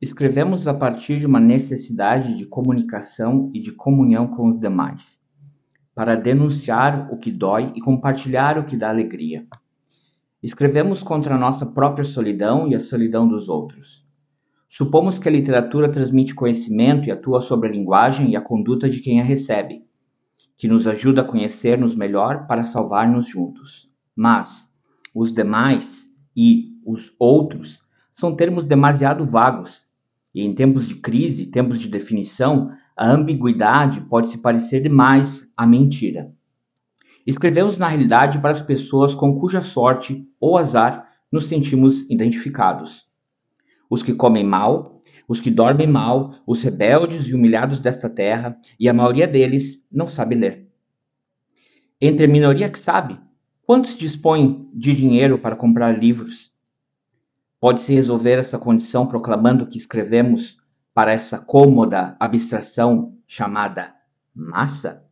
Escrevemos a partir de uma necessidade de comunicação e de comunhão com os demais, para denunciar o que dói e compartilhar o que dá alegria. Escrevemos contra a nossa própria solidão e a solidão dos outros. Supomos que a literatura transmite conhecimento e atua sobre a linguagem e a conduta de quem a recebe, que nos ajuda a conhecer-nos melhor para salvar-nos juntos. Mas os demais e os outros são termos demasiado vagos e em tempos de crise, tempos de definição, a ambiguidade pode se parecer demais à mentira. Escrevemos na realidade para as pessoas com cuja sorte ou azar nos sentimos identificados. Os que comem mal, os que dormem mal, os rebeldes e humilhados desta terra, e a maioria deles não sabe ler. Entre a minoria que sabe, quantos dispõem de dinheiro para comprar livros? Pode-se resolver essa condição proclamando que escrevemos para essa cômoda abstração chamada massa?